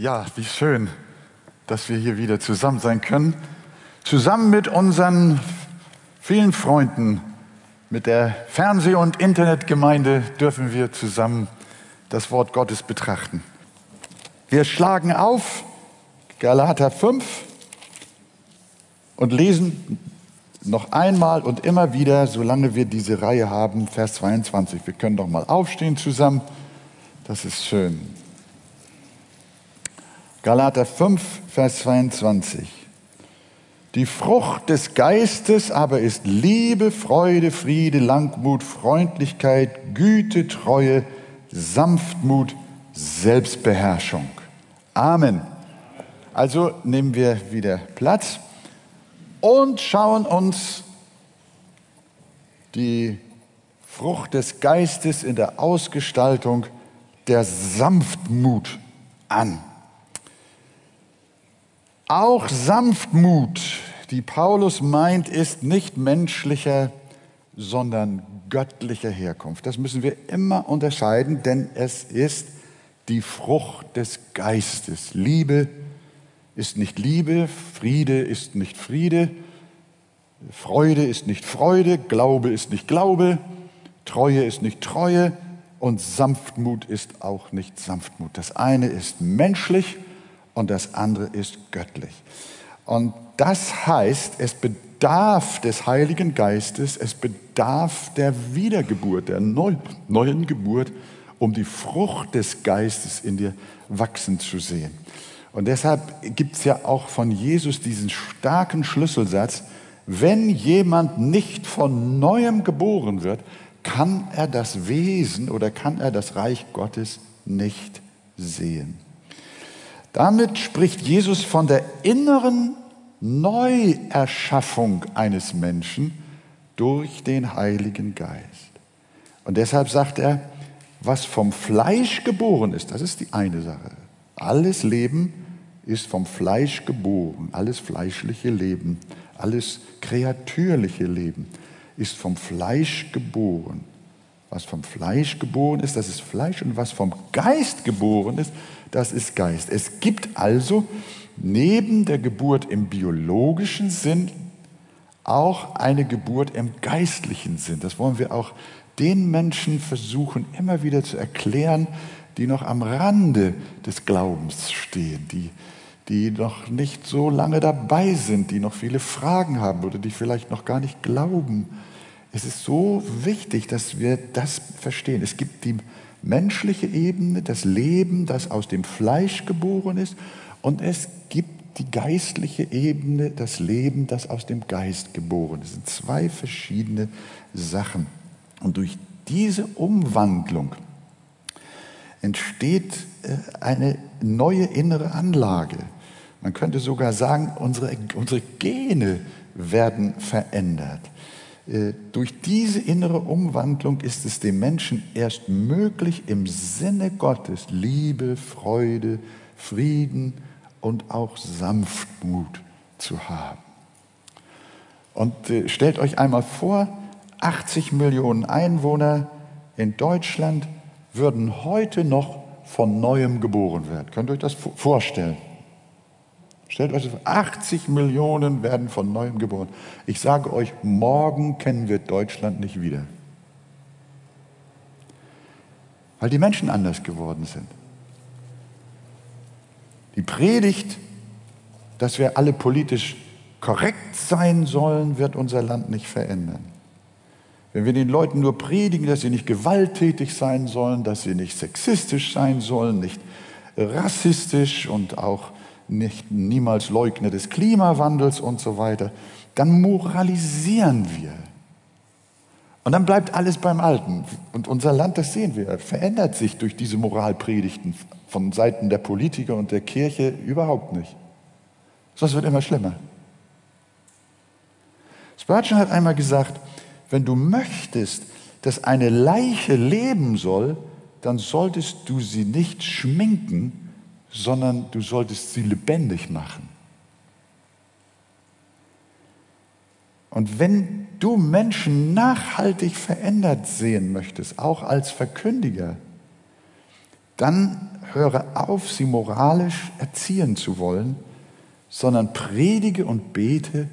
Ja, wie schön, dass wir hier wieder zusammen sein können. Zusammen mit unseren vielen Freunden, mit der Fernseh- und Internetgemeinde dürfen wir zusammen das Wort Gottes betrachten. Wir schlagen auf Galater 5 und lesen noch einmal und immer wieder, solange wir diese Reihe haben, Vers 22. Wir können doch mal aufstehen zusammen. Das ist schön. Galater 5, Vers 22. Die Frucht des Geistes aber ist Liebe, Freude, Friede, Langmut, Freundlichkeit, Güte, Treue, Sanftmut, Selbstbeherrschung. Amen. Also nehmen wir wieder Platz und schauen uns die Frucht des Geistes in der Ausgestaltung der Sanftmut an. Auch Sanftmut, die Paulus meint, ist nicht menschlicher, sondern göttlicher Herkunft. Das müssen wir immer unterscheiden, denn es ist die Frucht des Geistes. Liebe, ist nicht Liebe, Friede ist nicht Friede, Freude ist nicht Freude, Glaube ist nicht Glaube, Treue ist nicht Treue und Sanftmut ist auch nicht Sanftmut. Das eine ist menschlich und das andere ist göttlich. Und das heißt, es bedarf des Heiligen Geistes, es bedarf der Wiedergeburt, der neuen Geburt, um die Frucht des Geistes in dir wachsen zu sehen. Und deshalb gibt es ja auch von Jesus diesen starken Schlüsselsatz, wenn jemand nicht von neuem geboren wird, kann er das Wesen oder kann er das Reich Gottes nicht sehen. Damit spricht Jesus von der inneren Neuerschaffung eines Menschen durch den Heiligen Geist. Und deshalb sagt er, was vom Fleisch geboren ist, das ist die eine Sache. Alles Leben ist vom Fleisch geboren, alles fleischliche Leben, alles kreatürliche Leben ist vom Fleisch geboren. Was vom Fleisch geboren ist, das ist Fleisch und was vom Geist geboren ist, das ist Geist. Es gibt also neben der Geburt im biologischen Sinn auch eine Geburt im geistlichen Sinn. Das wollen wir auch den Menschen versuchen immer wieder zu erklären, die noch am Rande des Glaubens stehen, die, die noch nicht so lange dabei sind, die noch viele Fragen haben oder die vielleicht noch gar nicht glauben. Es ist so wichtig, dass wir das verstehen. Es gibt die menschliche Ebene, das Leben, das aus dem Fleisch geboren ist, und es gibt die geistliche Ebene, das Leben, das aus dem Geist geboren ist. Das sind zwei verschiedene Sachen. Und durch diese Umwandlung entsteht äh, eine neue innere Anlage. Man könnte sogar sagen, unsere, unsere Gene werden verändert. Äh, durch diese innere Umwandlung ist es dem Menschen erst möglich, im Sinne Gottes Liebe, Freude, Frieden und auch Sanftmut zu haben. Und äh, stellt euch einmal vor, 80 Millionen Einwohner in Deutschland würden heute noch von neuem geboren werden. Könnt ihr euch das vorstellen? Stellt euch vor, 80 Millionen werden von neuem geboren. Ich sage euch, morgen kennen wir Deutschland nicht wieder. Weil die Menschen anders geworden sind. Die Predigt, dass wir alle politisch korrekt sein sollen, wird unser Land nicht verändern. Wenn wir den Leuten nur predigen, dass sie nicht gewalttätig sein sollen, dass sie nicht sexistisch sein sollen, nicht rassistisch und auch nicht niemals Leugner des Klimawandels und so weiter, dann moralisieren wir. Und dann bleibt alles beim Alten. Und unser Land, das sehen wir, verändert sich durch diese Moralpredigten von Seiten der Politiker und der Kirche überhaupt nicht. Sonst wird immer schlimmer. Spurgeon hat einmal gesagt, wenn du möchtest, dass eine Leiche leben soll, dann solltest du sie nicht schminken, sondern du solltest sie lebendig machen. Und wenn du Menschen nachhaltig verändert sehen möchtest, auch als Verkündiger, dann höre auf, sie moralisch erziehen zu wollen, sondern predige und bete,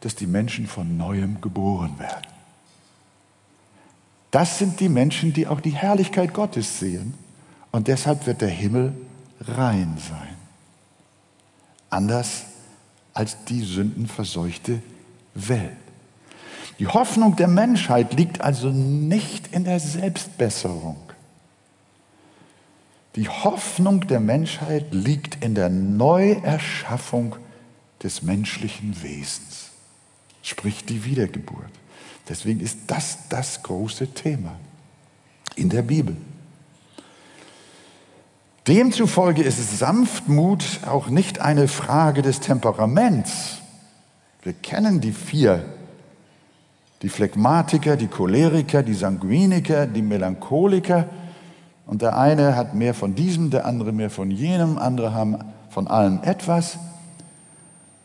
dass die Menschen von neuem geboren werden. Das sind die Menschen, die auch die Herrlichkeit Gottes sehen. Und deshalb wird der Himmel rein sein. Anders als die sündenverseuchte Welt. Die Hoffnung der Menschheit liegt also nicht in der Selbstbesserung. Die Hoffnung der Menschheit liegt in der Neuerschaffung des menschlichen Wesens, sprich die Wiedergeburt. Deswegen ist das das große Thema in der Bibel. Demzufolge ist Sanftmut auch nicht eine Frage des Temperaments. Wir kennen die vier, die Phlegmatiker, die Choleriker, die Sanguiniker, die Melancholiker. Und der eine hat mehr von diesem, der andere mehr von jenem, andere haben von allem etwas.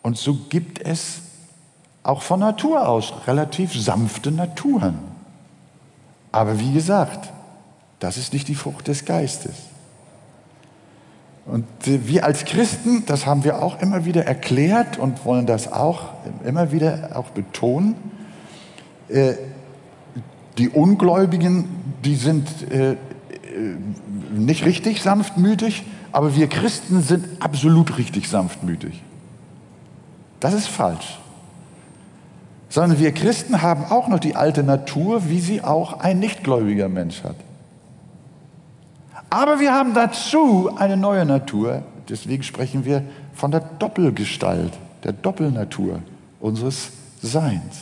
Und so gibt es auch von Natur aus relativ sanfte Naturen. Aber wie gesagt, das ist nicht die Frucht des Geistes. Und wir als Christen, das haben wir auch immer wieder erklärt und wollen das auch immer wieder auch betonen, äh, die Ungläubigen, die sind äh, äh, nicht richtig sanftmütig, aber wir Christen sind absolut richtig sanftmütig. Das ist falsch. Sondern wir Christen haben auch noch die alte Natur, wie sie auch ein nichtgläubiger Mensch hat. Aber wir haben dazu eine neue Natur. Deswegen sprechen wir von der Doppelgestalt, der Doppelnatur unseres Seins.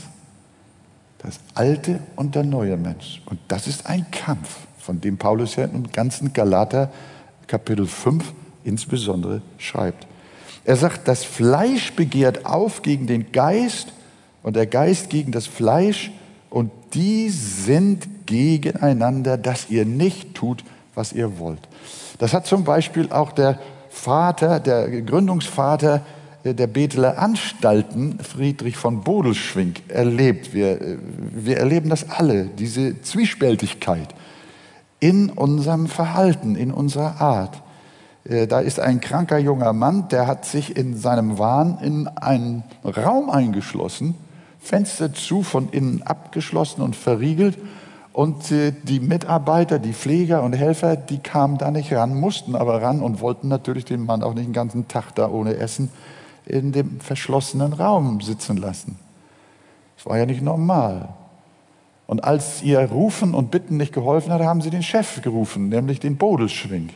Das alte und der neue Mensch. Und das ist ein Kampf, von dem Paulus ja im ganzen Galater Kapitel 5 insbesondere schreibt. Er sagt, das Fleisch begehrt auf gegen den Geist und der Geist gegen das Fleisch und die sind gegeneinander, dass ihr nicht tut, was ihr wollt. Das hat zum Beispiel auch der Vater, der Gründungsvater der Beteler Anstalten, Friedrich von Bodelschwing, erlebt. Wir, wir erleben das alle, diese Zwiespältigkeit in unserem Verhalten, in unserer Art. Äh, da ist ein kranker junger Mann, der hat sich in seinem Wahn in einen Raum eingeschlossen, Fenster zu, von innen abgeschlossen und verriegelt und die Mitarbeiter, die Pfleger und Helfer, die kamen da nicht ran, mussten aber ran und wollten natürlich den Mann auch nicht den ganzen Tag da ohne Essen in dem verschlossenen Raum sitzen lassen. Das war ja nicht normal. Und als ihr Rufen und Bitten nicht geholfen hat, haben sie den Chef gerufen, nämlich den Bodelschwing.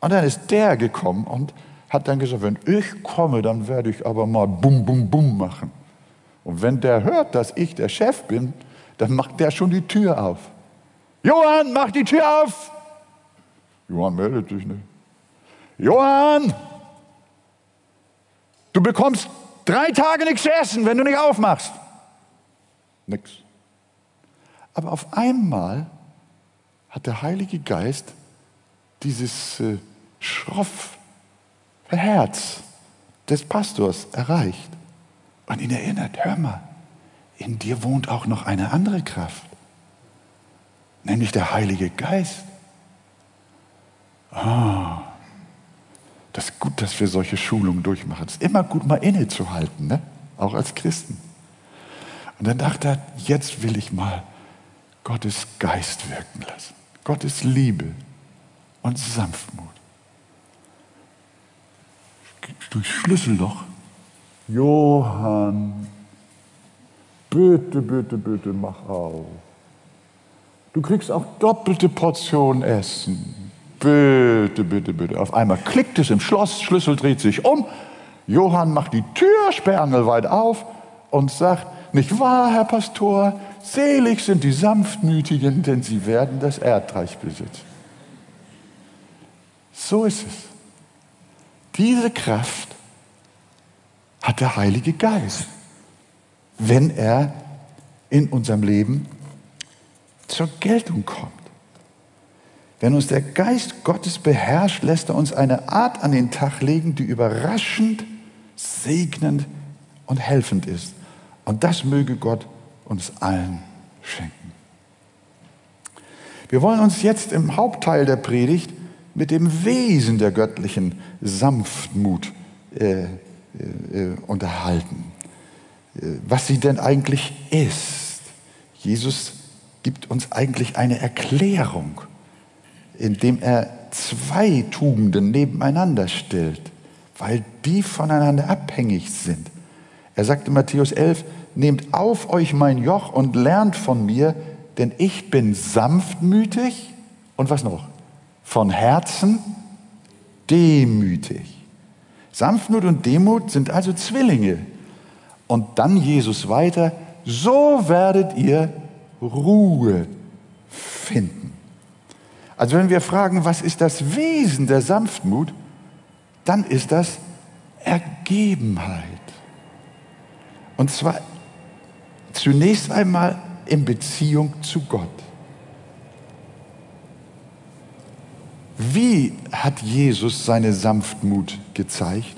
Und dann ist der gekommen und hat dann gesagt, wenn ich komme, dann werde ich aber mal bum, bum, bum machen. Und wenn der hört, dass ich der Chef bin, dann macht der schon die Tür auf. Johann, mach die Tür auf! Johann meldet sich nicht. Johann, du bekommst drei Tage nichts zu essen, wenn du nicht aufmachst. Nix. Aber auf einmal hat der Heilige Geist dieses äh, schroffe Herz des Pastors erreicht und ihn erinnert, hör mal, in dir wohnt auch noch eine andere Kraft, nämlich der Heilige Geist. Ah, das ist gut, dass wir solche Schulungen durchmachen. Es ist immer gut, mal innezuhalten, ne? auch als Christen. Und dann dachte er, jetzt will ich mal Gottes Geist wirken lassen. Gottes Liebe und Sanftmut. Durch Schlüsselloch. Johann, Bitte, bitte, bitte, mach auf. Du kriegst auch doppelte Portionen Essen. Bitte, bitte, bitte. Auf einmal klickt es im Schloss, Schlüssel dreht sich um. Johann macht die Tür sperrangelweit auf und sagt, nicht wahr, Herr Pastor, selig sind die Sanftmütigen, denn sie werden das Erdreich besitzen. So ist es. Diese Kraft hat der Heilige Geist wenn er in unserem Leben zur Geltung kommt. Wenn uns der Geist Gottes beherrscht, lässt er uns eine Art an den Tag legen, die überraschend, segnend und helfend ist. Und das möge Gott uns allen schenken. Wir wollen uns jetzt im Hauptteil der Predigt mit dem Wesen der göttlichen Sanftmut äh, äh, unterhalten. Äh, was sie denn eigentlich ist. Jesus gibt uns eigentlich eine Erklärung, indem er zwei Tugenden nebeneinander stellt, weil die voneinander abhängig sind. Er sagt in Matthäus 11, nehmt auf euch mein Joch und lernt von mir, denn ich bin sanftmütig und was noch? Von Herzen demütig. Sanftmut und Demut sind also Zwillinge. Und dann Jesus weiter, so werdet ihr Ruhe finden. Also wenn wir fragen, was ist das Wesen der Sanftmut, dann ist das Ergebenheit. Und zwar zunächst einmal in Beziehung zu Gott. Wie hat Jesus seine Sanftmut gezeigt?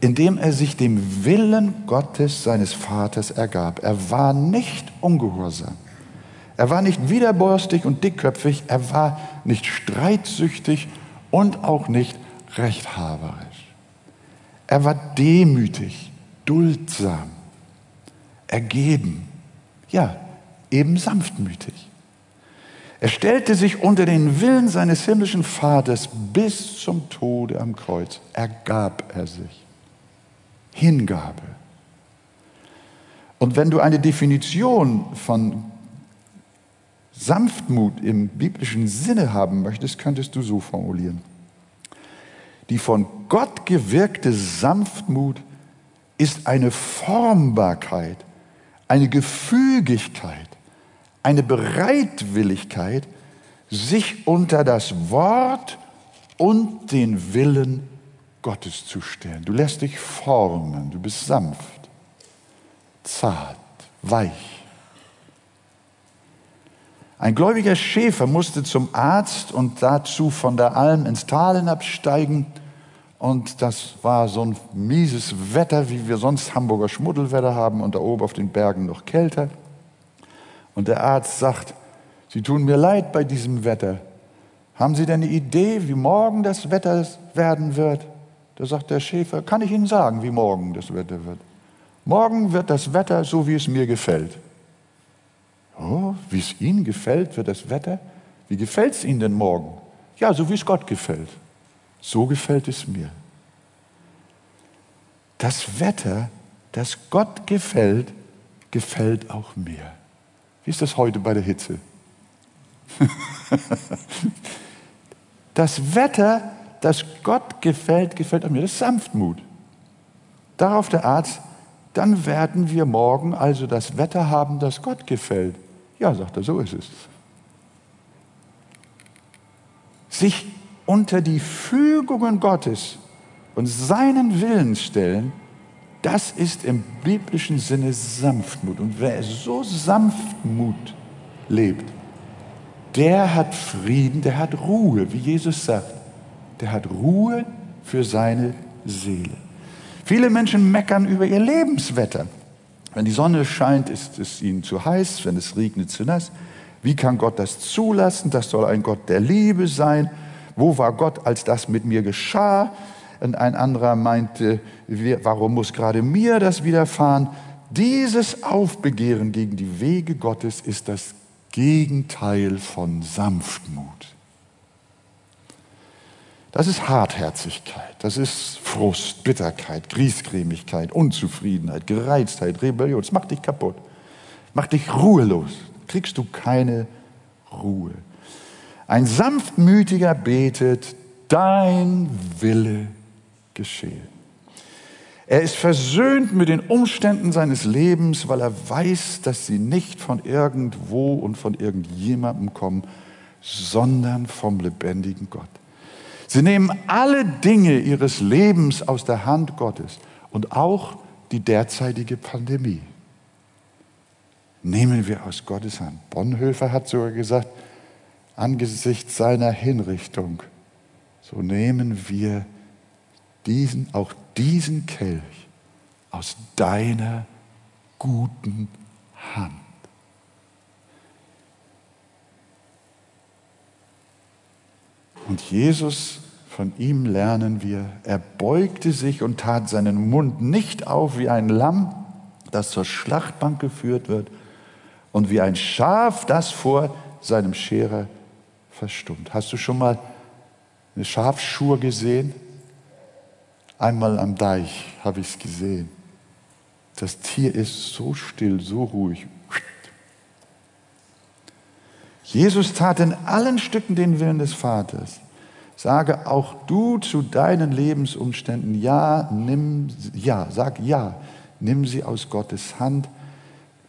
Indem er sich dem Willen Gottes seines Vaters ergab. Er war nicht ungehorsam. Er war nicht widerborstig und dickköpfig. Er war nicht streitsüchtig und auch nicht rechthaberisch. Er war demütig, duldsam, ergeben, ja, eben sanftmütig. Er stellte sich unter den Willen seines himmlischen Vaters bis zum Tode am Kreuz. Ergab er sich. Hingabe. Und wenn du eine Definition von Sanftmut im biblischen Sinne haben möchtest, könntest du so formulieren. Die von Gott gewirkte Sanftmut ist eine Formbarkeit, eine Gefügigkeit, eine Bereitwilligkeit, sich unter das Wort und den Willen Gottes zu stellen. Du lässt dich formen, du bist sanft, zart, weich. Ein gläubiger Schäfer musste zum Arzt und dazu von der Alm ins Tal hinabsteigen. Und das war so ein mieses Wetter, wie wir sonst Hamburger Schmuddelwetter haben und da oben auf den Bergen noch kälter. Und der Arzt sagt, Sie tun mir leid bei diesem Wetter. Haben Sie denn eine Idee, wie morgen das Wetter werden wird? Da sagt der Schäfer, kann ich Ihnen sagen, wie morgen das Wetter wird? Morgen wird das Wetter so, wie es mir gefällt. Oh, wie es Ihnen gefällt, wird das Wetter? Wie gefällt es Ihnen denn morgen? Ja, so wie es Gott gefällt. So gefällt es mir. Das Wetter, das Gott gefällt, gefällt auch mir. Wie ist das heute bei der Hitze? das Wetter, das Gott gefällt, gefällt auch mir. Das ist Sanftmut. Darauf der Arzt, dann werden wir morgen also das Wetter haben, das Gott gefällt. Ja, sagt er, so ist es. Sich unter die Fügungen Gottes und seinen Willen stellen, das ist im biblischen Sinne Sanftmut. Und wer so Sanftmut lebt, der hat Frieden, der hat Ruhe, wie Jesus sagt. Der hat Ruhe für seine Seele. Viele Menschen meckern über ihr Lebenswetter. Wenn die Sonne scheint, ist es ihnen zu heiß, wenn es regnet, zu nass. Wie kann Gott das zulassen? Das soll ein Gott der Liebe sein. Wo war Gott, als das mit mir geschah? Und ein anderer meinte, warum muss gerade mir das widerfahren? Dieses Aufbegehren gegen die Wege Gottes ist das Gegenteil von Sanftmut. Das ist Hartherzigkeit, das ist Frust, Bitterkeit, Griesgrämigkeit, Unzufriedenheit, Gereiztheit, Rebellion. Das macht dich kaputt, macht dich ruhelos. Kriegst du keine Ruhe. Ein sanftmütiger betet, dein Wille geschehe. Er ist versöhnt mit den Umständen seines Lebens, weil er weiß, dass sie nicht von irgendwo und von irgendjemandem kommen, sondern vom lebendigen Gott. Sie nehmen alle Dinge ihres Lebens aus der Hand Gottes und auch die derzeitige Pandemie. Nehmen wir aus Gottes Hand. Bonhoeffer hat sogar gesagt, angesichts seiner Hinrichtung, so nehmen wir diesen, auch diesen Kelch aus deiner guten Hand. Und Jesus, von ihm lernen wir, er beugte sich und tat seinen Mund nicht auf wie ein Lamm, das zur Schlachtbank geführt wird, und wie ein Schaf, das vor seinem Scherer verstummt. Hast du schon mal eine Schafschur gesehen? Einmal am Deich habe ich es gesehen. Das Tier ist so still, so ruhig. Jesus tat in allen Stücken den Willen des Vaters. Sage auch du zu deinen Lebensumständen ja, nimm ja, sag ja, nimm sie aus Gottes Hand.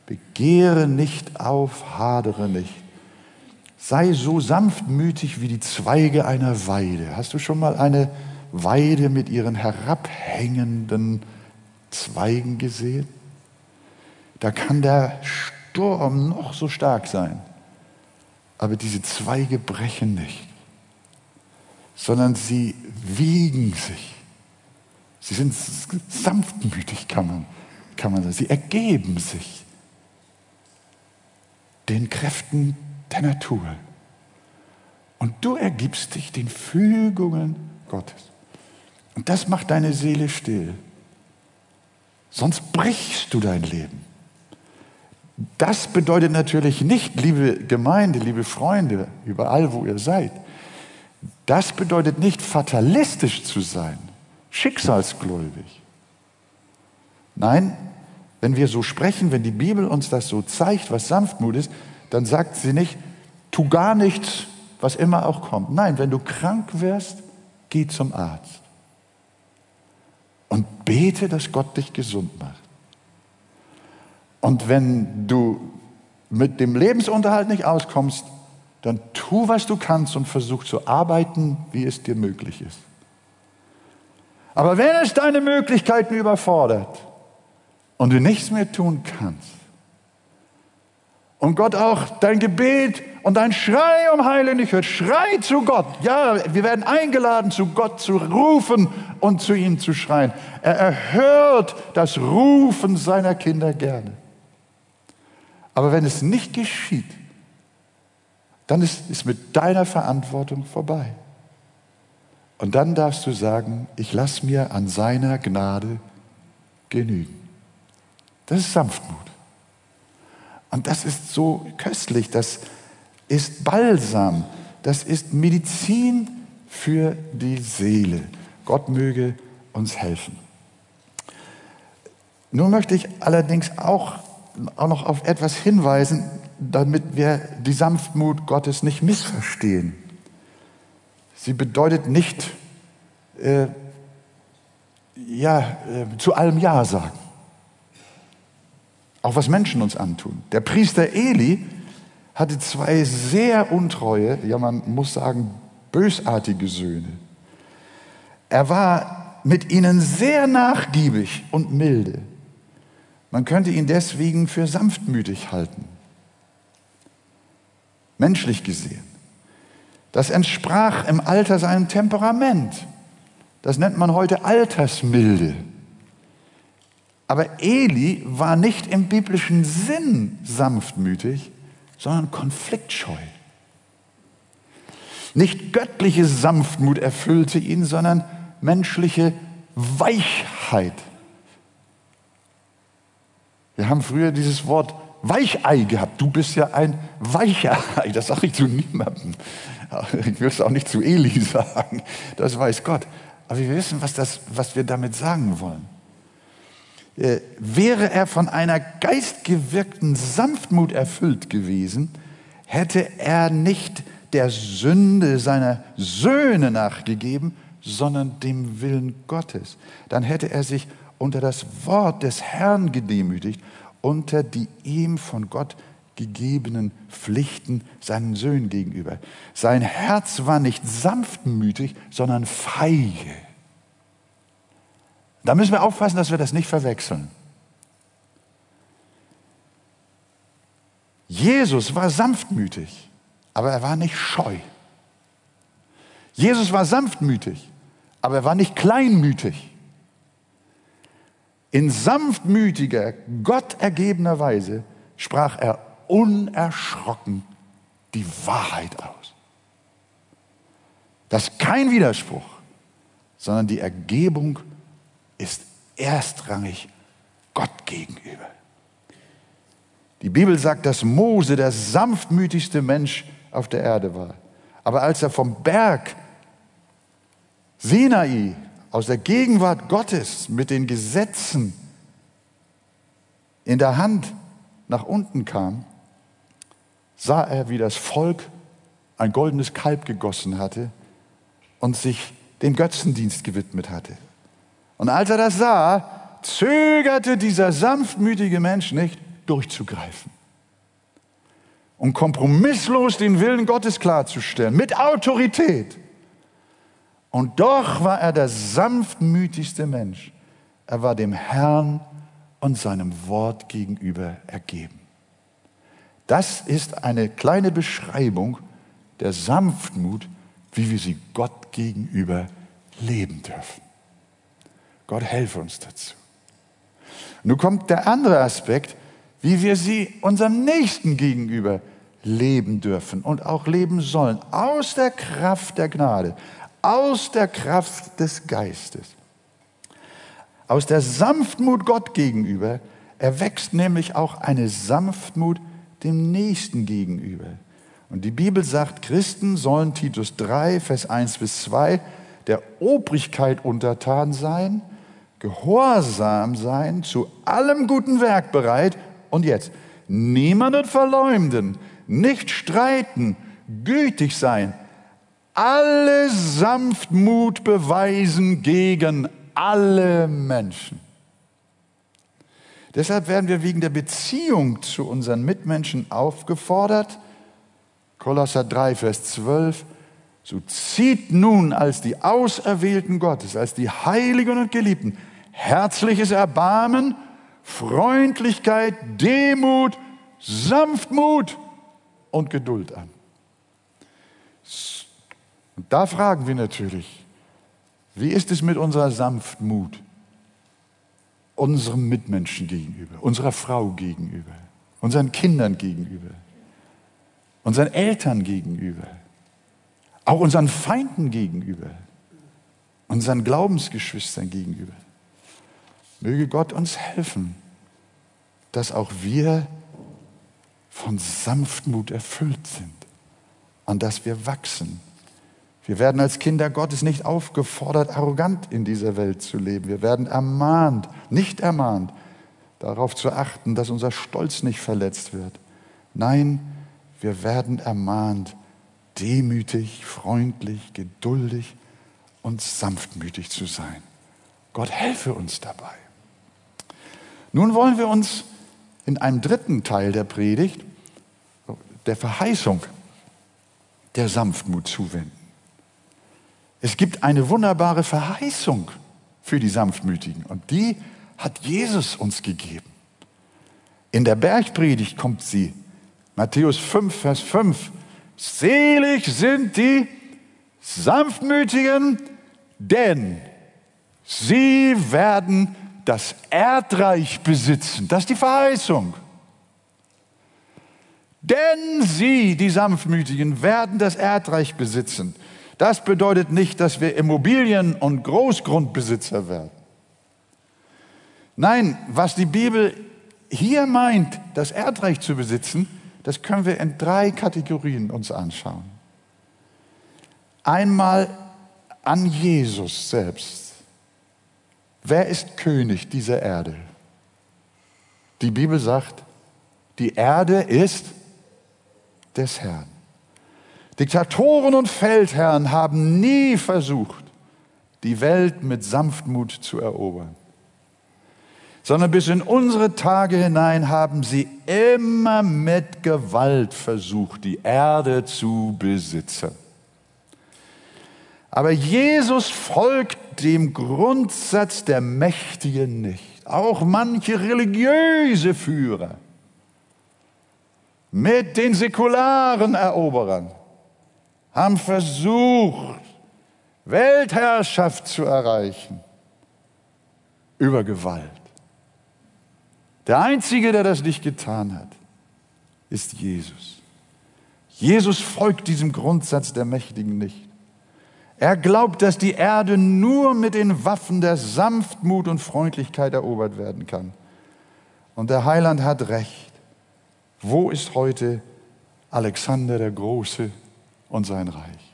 Begehre nicht auf, hadere nicht. Sei so sanftmütig wie die Zweige einer Weide. Hast du schon mal eine Weide mit ihren herabhängenden Zweigen gesehen? Da kann der Sturm noch so stark sein, aber diese Zweige brechen nicht, sondern sie wiegen sich. Sie sind sanftmütig, kann man, kann man sagen. Sie ergeben sich den Kräften der Natur. Und du ergibst dich den Fügungen Gottes. Und das macht deine Seele still. Sonst brichst du dein Leben. Das bedeutet natürlich nicht, liebe Gemeinde, liebe Freunde, überall wo ihr seid, das bedeutet nicht fatalistisch zu sein, schicksalsgläubig. Nein, wenn wir so sprechen, wenn die Bibel uns das so zeigt, was Sanftmut ist, dann sagt sie nicht, tu gar nichts, was immer auch kommt. Nein, wenn du krank wirst, geh zum Arzt und bete, dass Gott dich gesund macht. Und wenn du mit dem Lebensunterhalt nicht auskommst, dann tu, was du kannst und versuch zu arbeiten, wie es dir möglich ist. Aber wenn es deine Möglichkeiten überfordert und du nichts mehr tun kannst, und Gott auch dein Gebet und dein Schrei um Heilung nicht hört. Schrei zu Gott. Ja, wir werden eingeladen, zu Gott zu rufen und zu ihm zu schreien. Er erhört das Rufen seiner Kinder gerne. Aber wenn es nicht geschieht, dann ist es mit deiner Verantwortung vorbei. Und dann darfst du sagen, ich lasse mir an seiner Gnade genügen. Das ist Sanftmut. Und das ist so köstlich, das ist Balsam, das ist Medizin für die Seele. Gott möge uns helfen. Nun möchte ich allerdings auch, auch noch auf etwas hinweisen, damit wir die Sanftmut Gottes nicht missverstehen. Sie bedeutet nicht, äh, ja, äh, zu allem Ja sagen. Auch was Menschen uns antun. Der Priester Eli hatte zwei sehr untreue, ja man muss sagen, bösartige Söhne. Er war mit ihnen sehr nachgiebig und milde. Man könnte ihn deswegen für sanftmütig halten. Menschlich gesehen. Das entsprach im Alter seinem Temperament. Das nennt man heute Altersmilde. Aber Eli war nicht im biblischen Sinn sanftmütig, sondern konfliktscheu. Nicht göttliche Sanftmut erfüllte ihn, sondern menschliche Weichheit. Wir haben früher dieses Wort Weichei gehabt. Du bist ja ein Weichei. Das sage ich zu niemandem. Ich will es auch nicht zu Eli sagen. Das weiß Gott. Aber wir wissen, was, das, was wir damit sagen wollen. Äh, wäre er von einer geistgewirkten Sanftmut erfüllt gewesen, hätte er nicht der Sünde seiner Söhne nachgegeben, sondern dem Willen Gottes. Dann hätte er sich unter das Wort des Herrn gedemütigt, unter die ihm von Gott gegebenen Pflichten seinen Söhnen gegenüber. Sein Herz war nicht sanftmütig, sondern feige. Da müssen wir aufpassen, dass wir das nicht verwechseln. Jesus war sanftmütig, aber er war nicht scheu. Jesus war sanftmütig, aber er war nicht kleinmütig. In sanftmütiger, gottergebener Weise sprach er unerschrocken die Wahrheit aus. Das ist kein Widerspruch, sondern die Ergebung ist erstrangig Gott gegenüber. Die Bibel sagt, dass Mose der sanftmütigste Mensch auf der Erde war. Aber als er vom Berg Sinai aus der Gegenwart Gottes mit den Gesetzen in der Hand nach unten kam, sah er, wie das Volk ein goldenes Kalb gegossen hatte und sich dem Götzendienst gewidmet hatte. Und als er das sah, zögerte dieser sanftmütige Mensch nicht, durchzugreifen und kompromisslos den Willen Gottes klarzustellen, mit Autorität. Und doch war er der sanftmütigste Mensch. Er war dem Herrn und seinem Wort gegenüber ergeben. Das ist eine kleine Beschreibung der Sanftmut, wie wir sie Gott gegenüber leben dürfen. Gott helfe uns dazu. Nun kommt der andere Aspekt, wie wir sie unserem Nächsten gegenüber leben dürfen und auch leben sollen, aus der Kraft der Gnade, aus der Kraft des Geistes. Aus der Sanftmut Gott gegenüber erwächst nämlich auch eine Sanftmut dem Nächsten gegenüber. Und die Bibel sagt, Christen sollen Titus 3, Vers 1 bis 2 der Obrigkeit untertan sein, gehorsam sein, zu allem guten Werk bereit und jetzt niemanden verleumden, nicht streiten, gütig sein, alle Sanftmut beweisen gegen alle Menschen. Deshalb werden wir wegen der Beziehung zu unseren Mitmenschen aufgefordert, Kolosser 3, Vers 12, so zieht nun als die Auserwählten Gottes, als die Heiligen und Geliebten, herzliches Erbarmen, Freundlichkeit, Demut, Sanftmut und Geduld an. Und da fragen wir natürlich, wie ist es mit unserer Sanftmut unserem Mitmenschen gegenüber, unserer Frau gegenüber, unseren Kindern gegenüber, unseren Eltern gegenüber, auch unseren Feinden gegenüber, unseren Glaubensgeschwistern gegenüber? Möge Gott uns helfen, dass auch wir von Sanftmut erfüllt sind und dass wir wachsen. Wir werden als Kinder Gottes nicht aufgefordert, arrogant in dieser Welt zu leben. Wir werden ermahnt, nicht ermahnt, darauf zu achten, dass unser Stolz nicht verletzt wird. Nein, wir werden ermahnt, demütig, freundlich, geduldig und sanftmütig zu sein. Gott helfe uns dabei. Nun wollen wir uns in einem dritten Teil der Predigt der Verheißung der Sanftmut zuwenden. Es gibt eine wunderbare Verheißung für die Sanftmütigen und die hat Jesus uns gegeben. In der Bergpredigt kommt sie, Matthäus 5, Vers 5. Selig sind die Sanftmütigen, denn sie werden das Erdreich besitzen. Das ist die Verheißung. Denn sie, die Sanftmütigen, werden das Erdreich besitzen. Das bedeutet nicht, dass wir Immobilien- und Großgrundbesitzer werden. Nein, was die Bibel hier meint, das Erdreich zu besitzen, das können wir in drei Kategorien uns anschauen. Einmal an Jesus selbst. Wer ist König dieser Erde? Die Bibel sagt, die Erde ist des Herrn. Diktatoren und Feldherren haben nie versucht, die Welt mit Sanftmut zu erobern, sondern bis in unsere Tage hinein haben sie immer mit Gewalt versucht, die Erde zu besitzen. Aber Jesus folgt dem Grundsatz der Mächtigen nicht. Auch manche religiöse Führer mit den säkularen Eroberern haben versucht, Weltherrschaft zu erreichen über Gewalt. Der Einzige, der das nicht getan hat, ist Jesus. Jesus folgt diesem Grundsatz der Mächtigen nicht. Er glaubt, dass die Erde nur mit den Waffen der Sanftmut und Freundlichkeit erobert werden kann. Und der Heiland hat recht. Wo ist heute Alexander der Große und sein Reich?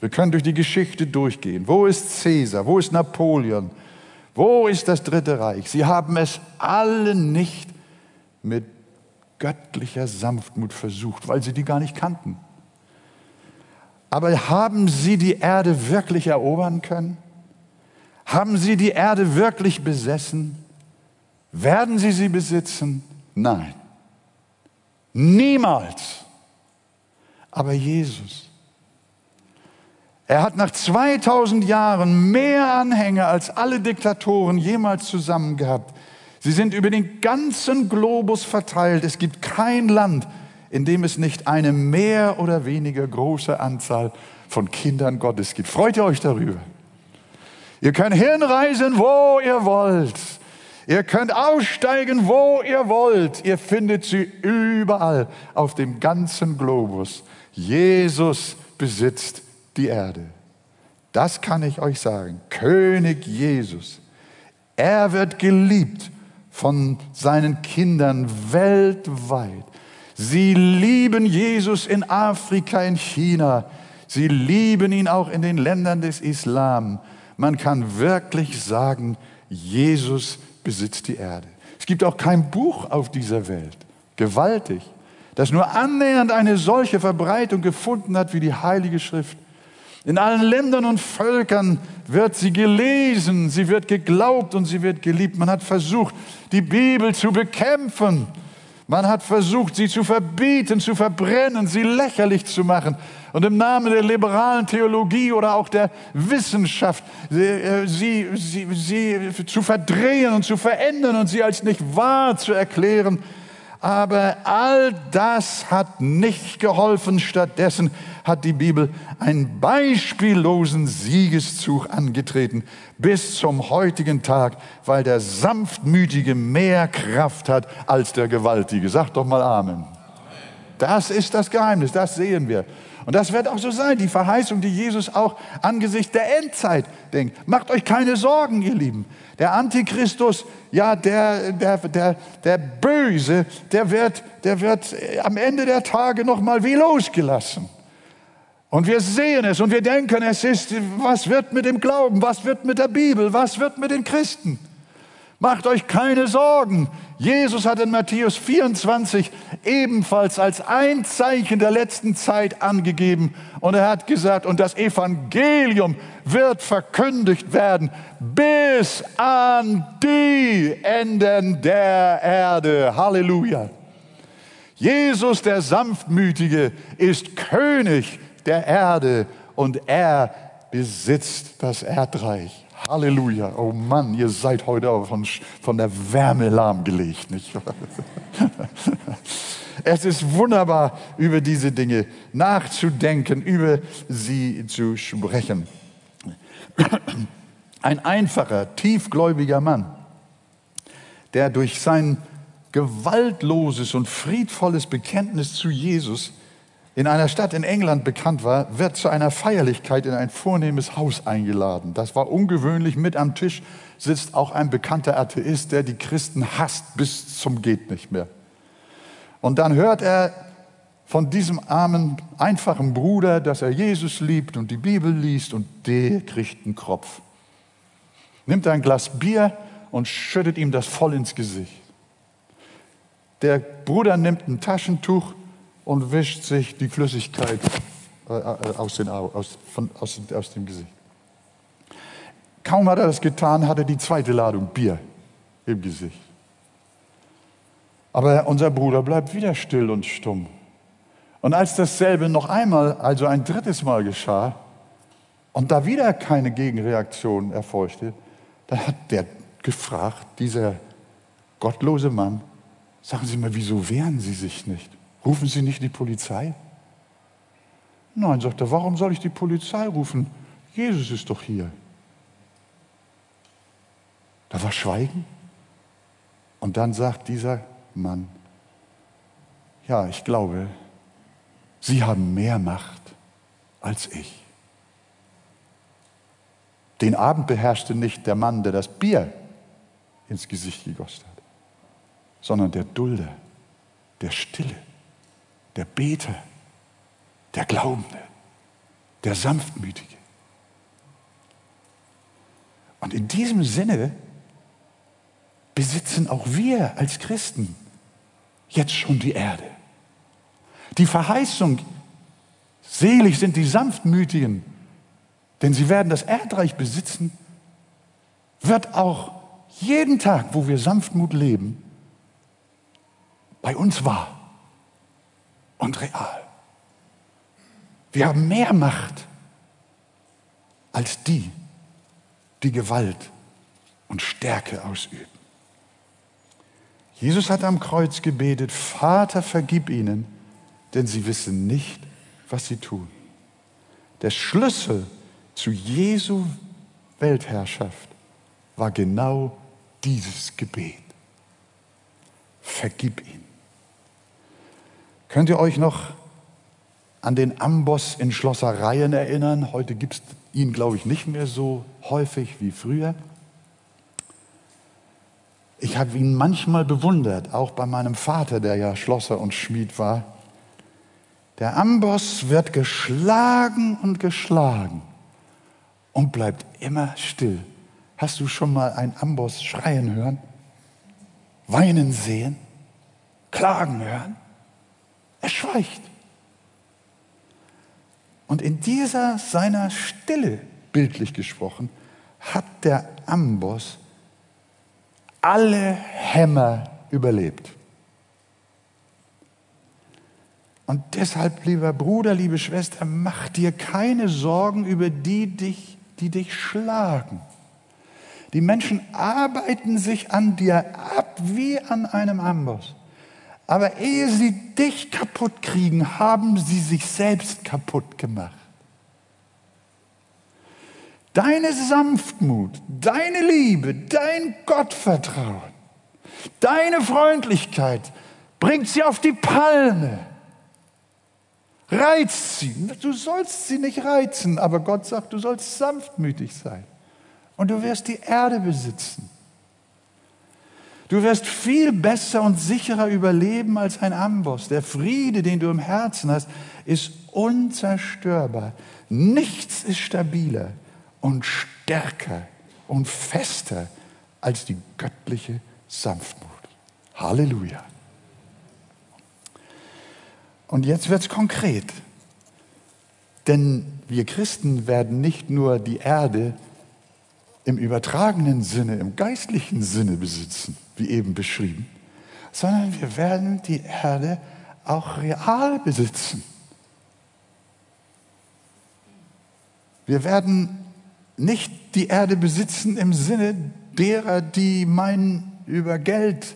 Wir können durch die Geschichte durchgehen. Wo ist Cäsar? Wo ist Napoleon? Wo ist das Dritte Reich? Sie haben es alle nicht mit göttlicher Sanftmut versucht, weil sie die gar nicht kannten. Aber haben sie die Erde wirklich erobern können? Haben sie die Erde wirklich besessen? Werden sie sie besitzen? Nein. Niemals. Aber Jesus. Er hat nach 2000 Jahren mehr Anhänger als alle Diktatoren jemals zusammen gehabt. Sie sind über den ganzen Globus verteilt. Es gibt kein Land, in dem es nicht eine mehr oder weniger große Anzahl von Kindern Gottes gibt. Freut ihr euch darüber? Ihr könnt hinreisen, wo ihr wollt. Ihr könnt aussteigen, wo ihr wollt. Ihr findet sie überall auf dem ganzen Globus. Jesus besitzt die Erde. Das kann ich euch sagen. König Jesus. Er wird geliebt von seinen Kindern weltweit. Sie lieben Jesus in Afrika, in China. Sie lieben ihn auch in den Ländern des Islam. Man kann wirklich sagen, Jesus besitzt die Erde. Es gibt auch kein Buch auf dieser Welt, gewaltig, das nur annähernd eine solche Verbreitung gefunden hat wie die Heilige Schrift. In allen Ländern und Völkern wird sie gelesen, sie wird geglaubt und sie wird geliebt. Man hat versucht, die Bibel zu bekämpfen. Man hat versucht, sie zu verbieten, zu verbrennen, sie lächerlich zu machen. Und im Namen der liberalen Theologie oder auch der Wissenschaft äh, sie, sie, sie zu verdrehen und zu verändern und sie als nicht wahr zu erklären. Aber all das hat nicht geholfen. Stattdessen hat die Bibel einen beispiellosen Siegeszug angetreten bis zum heutigen Tag, weil der Sanftmütige mehr Kraft hat als der Gewaltige. Sag doch mal Amen. Das ist das Geheimnis, das sehen wir. Und das wird auch so sein, die Verheißung, die Jesus auch angesichts der Endzeit denkt. Macht euch keine Sorgen, ihr Lieben. Der Antichristus, ja, der, der, der, der Böse, der wird, der wird am Ende der Tage nochmal wie losgelassen. Und wir sehen es und wir denken, es ist, was wird mit dem Glauben, was wird mit der Bibel, was wird mit den Christen? Macht euch keine Sorgen. Jesus hat in Matthäus 24 ebenfalls als ein Zeichen der letzten Zeit angegeben. Und er hat gesagt, und das Evangelium wird verkündigt werden bis an die Enden der Erde. Halleluja. Jesus, der Sanftmütige, ist König der Erde und er besitzt das Erdreich. Halleluja. Oh Mann, ihr seid heute aber von, von der Wärme lahmgelegt, nicht? Es ist wunderbar, über diese Dinge nachzudenken, über sie zu sprechen. Ein einfacher, tiefgläubiger Mann, der durch sein gewaltloses und friedvolles Bekenntnis zu Jesus in einer Stadt in England bekannt war, wird zu einer Feierlichkeit in ein vornehmes Haus eingeladen. Das war ungewöhnlich. Mit am Tisch sitzt auch ein bekannter Atheist, der die Christen hasst bis zum geht nicht mehr. Und dann hört er von diesem armen, einfachen Bruder, dass er Jesus liebt und die Bibel liest und der kriegt einen Kropf. Nimmt ein Glas Bier und schüttet ihm das voll ins Gesicht. Der Bruder nimmt ein Taschentuch und wischt sich die Flüssigkeit äh, äh, aus, den, aus, von, aus, aus dem Gesicht. Kaum hat er das getan, hat er die zweite Ladung Bier im Gesicht. Aber unser Bruder bleibt wieder still und stumm. Und als dasselbe noch einmal, also ein drittes Mal geschah, und da wieder keine Gegenreaktion erfolgte, dann hat der gefragt, dieser gottlose Mann, sagen Sie mal, wieso wehren Sie sich nicht? Rufen Sie nicht die Polizei? Nein, sagt er, warum soll ich die Polizei rufen? Jesus ist doch hier. Da war Schweigen. Und dann sagt dieser Mann, ja, ich glaube, Sie haben mehr Macht als ich. Den Abend beherrschte nicht der Mann, der das Bier ins Gesicht gegossen hat, sondern der Dulder, der Stille, der Beter, der Glaubende, der Sanftmütige. Und in diesem Sinne besitzen auch wir als Christen jetzt schon die Erde. Die Verheißung, selig sind die Sanftmütigen, denn sie werden das Erdreich besitzen, wird auch jeden Tag, wo wir Sanftmut leben, bei uns wahr und real. Wir haben mehr Macht als die, die Gewalt und Stärke ausüben. Jesus hat am Kreuz gebetet, Vater, vergib ihnen, denn sie wissen nicht, was sie tun. Der Schlüssel zu Jesu Weltherrschaft war genau dieses Gebet. Vergib ihn. Könnt ihr euch noch an den Amboss in Schlossereien erinnern? Heute gibt es ihn, glaube ich, nicht mehr so häufig wie früher. Ich habe ihn manchmal bewundert, auch bei meinem Vater, der ja Schlosser und Schmied war. Der Amboss wird geschlagen und geschlagen und bleibt immer still. Hast du schon mal einen Amboss schreien hören? Weinen sehen? Klagen hören? Er schweigt. Und in dieser seiner Stille, bildlich gesprochen, hat der Amboss alle Hämmer überlebt. Und deshalb, lieber Bruder, liebe Schwester, mach dir keine Sorgen über die, dich, die dich schlagen. Die Menschen arbeiten sich an dir ab wie an einem Amboss. Aber ehe sie dich kaputt kriegen, haben sie sich selbst kaputt gemacht. Deine Sanftmut, deine Liebe, dein Gottvertrauen, deine Freundlichkeit bringt sie auf die Palme. Reizt sie. Du sollst sie nicht reizen, aber Gott sagt, du sollst sanftmütig sein. Und du wirst die Erde besitzen. Du wirst viel besser und sicherer überleben als ein Amboss. Der Friede, den du im Herzen hast, ist unzerstörbar. Nichts ist stabiler und stärker und fester als die göttliche Sanftmut. Halleluja. Und jetzt wird es konkret. Denn wir Christen werden nicht nur die Erde im übertragenen Sinne, im geistlichen Sinne besitzen, wie eben beschrieben, sondern wir werden die Erde auch real besitzen. Wir werden nicht die Erde besitzen im Sinne derer, die meinen, über Geld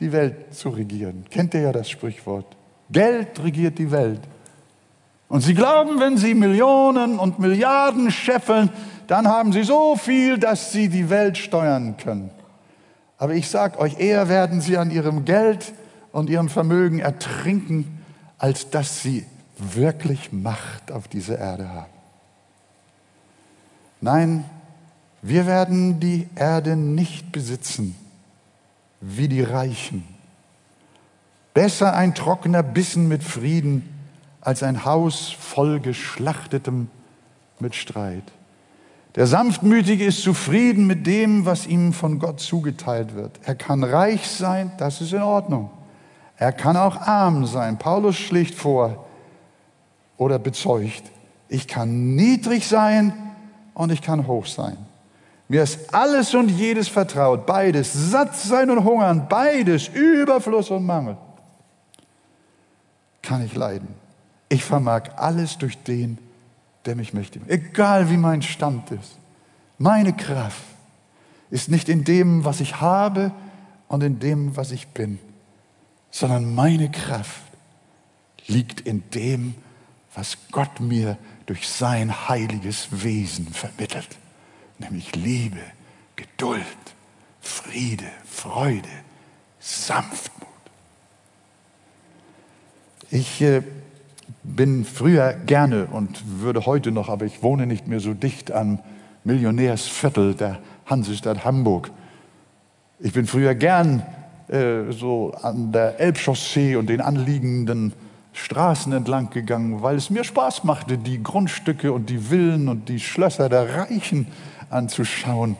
die Welt zu regieren. Kennt ihr ja das Sprichwort? Geld regiert die Welt. Und sie glauben, wenn sie Millionen und Milliarden scheffeln, dann haben sie so viel, dass sie die Welt steuern können. Aber ich sage euch, eher werden sie an ihrem Geld und ihrem Vermögen ertrinken, als dass sie wirklich Macht auf dieser Erde haben. Nein, wir werden die Erde nicht besitzen wie die Reichen. Besser ein trockener Bissen mit Frieden als ein Haus voll geschlachtetem mit Streit. Der Sanftmütige ist zufrieden mit dem, was ihm von Gott zugeteilt wird. Er kann reich sein, das ist in Ordnung. Er kann auch arm sein. Paulus schlägt vor oder bezeugt, ich kann niedrig sein, und ich kann hoch sein. Mir ist alles und jedes vertraut, beides, satt sein und hungern, beides, Überfluss und Mangel. Kann ich leiden. Ich vermag alles durch den, der mich möchte. Egal wie mein Stand ist. Meine Kraft ist nicht in dem, was ich habe und in dem, was ich bin, sondern meine Kraft liegt in dem, was Gott mir durch sein heiliges Wesen vermittelt, nämlich Liebe, Geduld, Friede, Freude, Sanftmut. Ich äh, bin früher gerne und würde heute noch, aber ich wohne nicht mehr so dicht am Millionärsviertel der Hansestadt Hamburg. Ich bin früher gern äh, so an der Elbchaussee und den anliegenden Straßen entlang gegangen, weil es mir Spaß machte, die Grundstücke und die Villen und die Schlösser der Reichen anzuschauen.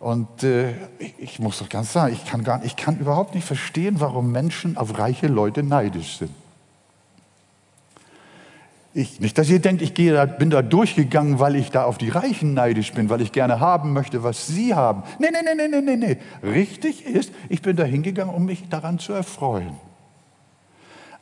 Und äh, ich, muss doch ganz sagen, ich kann, gar, ich kann überhaupt nicht verstehen, warum Menschen auf reiche Leute neidisch sind. Ich, nicht, dass ihr denkt, ich gehe da, bin da durchgegangen, weil ich da auf die Reichen neidisch bin, weil ich gerne haben möchte, was sie haben. Nee, nee, nee, nee, nee, nee. Richtig ist, ich bin da hingegangen, um mich daran zu erfreuen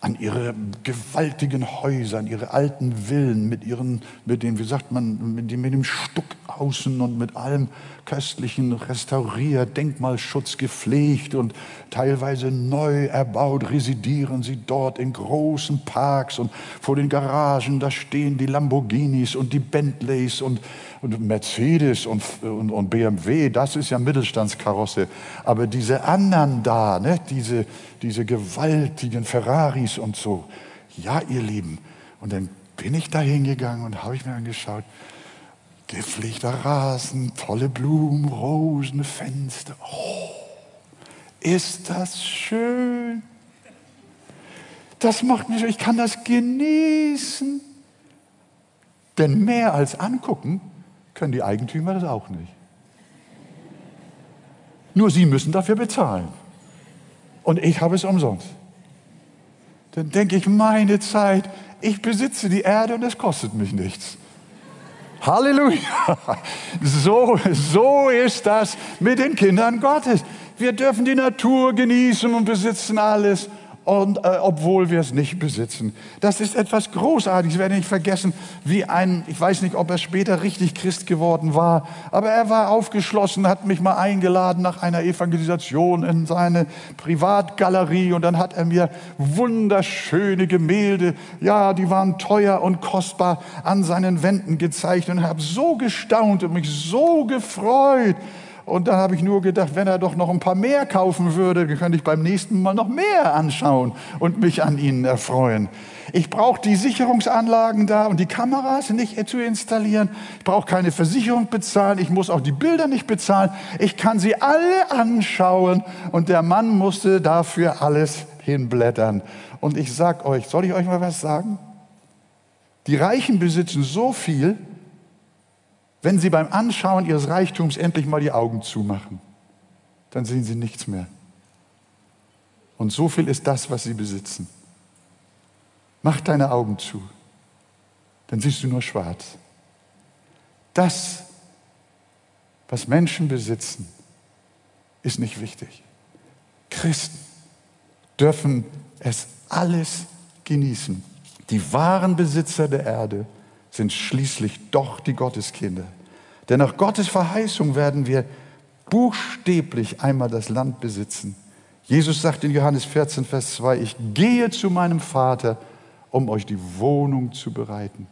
an ihre gewaltigen Häuser, an ihre alten Villen mit ihren, mit den, wie sagt man, mit dem, mit dem Stuck außen und mit allem köstlichen restauriert, Denkmalschutz gepflegt und teilweise neu erbaut, residieren sie dort in großen Parks und vor den Garagen, da stehen die Lamborghinis und die Bentleys und, und Mercedes und, und, und, BMW, das ist ja Mittelstandskarosse. Aber diese anderen da, ne, diese, diese gewaltigen Ferraris und so, ja, ihr Lieben. Und dann bin ich da hingegangen und habe ich mir angeschaut, gepflegter Rasen, tolle Blumen, Rosen, Fenster. Oh, ist das schön. Das macht mich, ich kann das genießen. Denn mehr als angucken können die Eigentümer das auch nicht. Nur sie müssen dafür bezahlen. Und ich habe es umsonst. Dann denke ich, meine Zeit, ich besitze die Erde und es kostet mich nichts. Halleluja. So, so ist das mit den Kindern Gottes. Wir dürfen die Natur genießen und besitzen alles und äh, obwohl wir es nicht besitzen. Das ist etwas Großartiges. Ich werde nicht vergessen, wie ein, ich weiß nicht, ob er später richtig Christ geworden war, aber er war aufgeschlossen, hat mich mal eingeladen nach einer Evangelisation in seine Privatgalerie und dann hat er mir wunderschöne Gemälde, ja, die waren teuer und kostbar, an seinen Wänden gezeichnet und habe so gestaunt und mich so gefreut. Und da habe ich nur gedacht, wenn er doch noch ein paar mehr kaufen würde, dann könnte ich beim nächsten Mal noch mehr anschauen und mich an ihnen erfreuen. Ich brauche die Sicherungsanlagen da und die Kameras nicht zu installieren. Ich brauche keine Versicherung bezahlen. Ich muss auch die Bilder nicht bezahlen. Ich kann sie alle anschauen. Und der Mann musste dafür alles hinblättern. Und ich sag euch, soll ich euch mal was sagen? Die Reichen besitzen so viel, wenn Sie beim Anschauen Ihres Reichtums endlich mal die Augen zumachen, dann sehen Sie nichts mehr. Und so viel ist das, was Sie besitzen. Mach deine Augen zu, dann siehst du nur schwarz. Das, was Menschen besitzen, ist nicht wichtig. Christen dürfen es alles genießen. Die wahren Besitzer der Erde sind schließlich doch die Gotteskinder. Denn nach Gottes Verheißung werden wir buchstäblich einmal das Land besitzen. Jesus sagt in Johannes 14, Vers 2, ich gehe zu meinem Vater, um euch die Wohnung zu bereiten.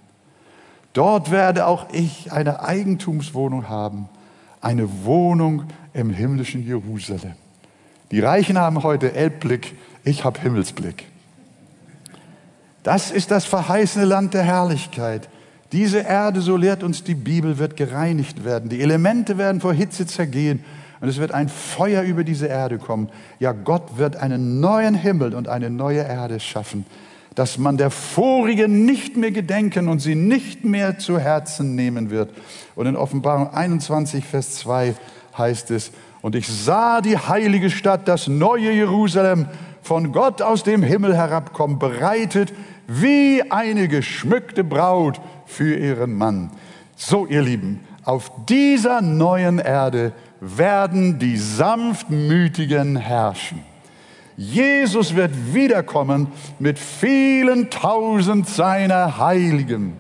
Dort werde auch ich eine Eigentumswohnung haben, eine Wohnung im himmlischen Jerusalem. Die Reichen haben heute Elbblick, ich habe Himmelsblick. Das ist das verheißene Land der Herrlichkeit. Diese Erde, so lehrt uns die Bibel, wird gereinigt werden. Die Elemente werden vor Hitze zergehen und es wird ein Feuer über diese Erde kommen. Ja, Gott wird einen neuen Himmel und eine neue Erde schaffen, dass man der vorigen nicht mehr gedenken und sie nicht mehr zu Herzen nehmen wird. Und in Offenbarung 21, Vers 2 heißt es, und ich sah die heilige Stadt, das neue Jerusalem, von Gott aus dem Himmel herabkommen, bereitet wie eine geschmückte Braut für ihren Mann. So, ihr Lieben, auf dieser neuen Erde werden die Sanftmütigen herrschen. Jesus wird wiederkommen mit vielen tausend seiner Heiligen.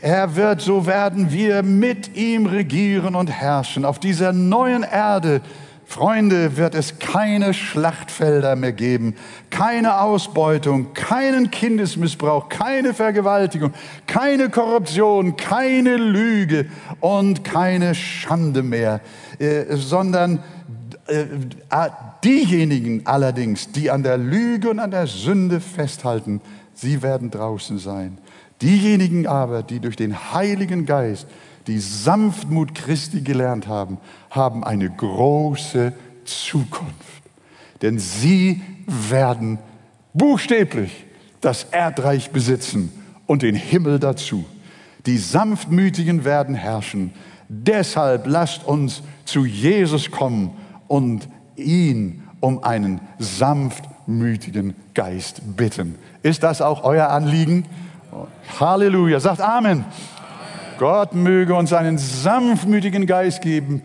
Er wird, so werden wir mit ihm regieren und herrschen. Auf dieser neuen Erde Freunde, wird es keine Schlachtfelder mehr geben, keine Ausbeutung, keinen Kindesmissbrauch, keine Vergewaltigung, keine Korruption, keine Lüge und keine Schande mehr, äh, sondern äh, diejenigen allerdings, die an der Lüge und an der Sünde festhalten, sie werden draußen sein. Diejenigen aber, die durch den Heiligen Geist die Sanftmut Christi gelernt haben, haben eine große Zukunft. Denn sie werden buchstäblich das Erdreich besitzen und den Himmel dazu. Die Sanftmütigen werden herrschen. Deshalb lasst uns zu Jesus kommen und ihn um einen sanftmütigen Geist bitten. Ist das auch euer Anliegen? Halleluja. Sagt Amen. Amen. Gott möge uns einen sanftmütigen Geist geben.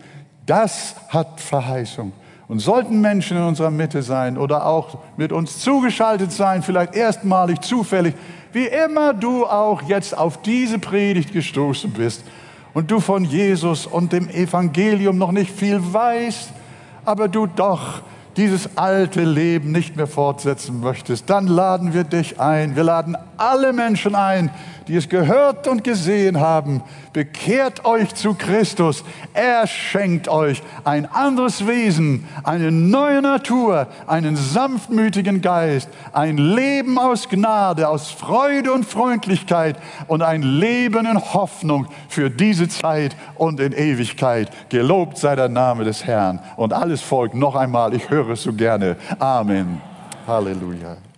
Das hat Verheißung. Und sollten Menschen in unserer Mitte sein oder auch mit uns zugeschaltet sein, vielleicht erstmalig, zufällig, wie immer du auch jetzt auf diese Predigt gestoßen bist und du von Jesus und dem Evangelium noch nicht viel weißt, aber du doch dieses alte Leben nicht mehr fortsetzen möchtest, dann laden wir dich ein. Wir laden alle Menschen ein, die es gehört und gesehen haben, bekehrt euch zu Christus. Er schenkt euch ein anderes Wesen, eine neue Natur, einen sanftmütigen Geist, ein Leben aus Gnade, aus Freude und Freundlichkeit und ein Leben in Hoffnung für diese Zeit und in Ewigkeit. Gelobt sei der Name des Herrn. Und alles folgt noch einmal, ich höre es so gerne. Amen. Halleluja.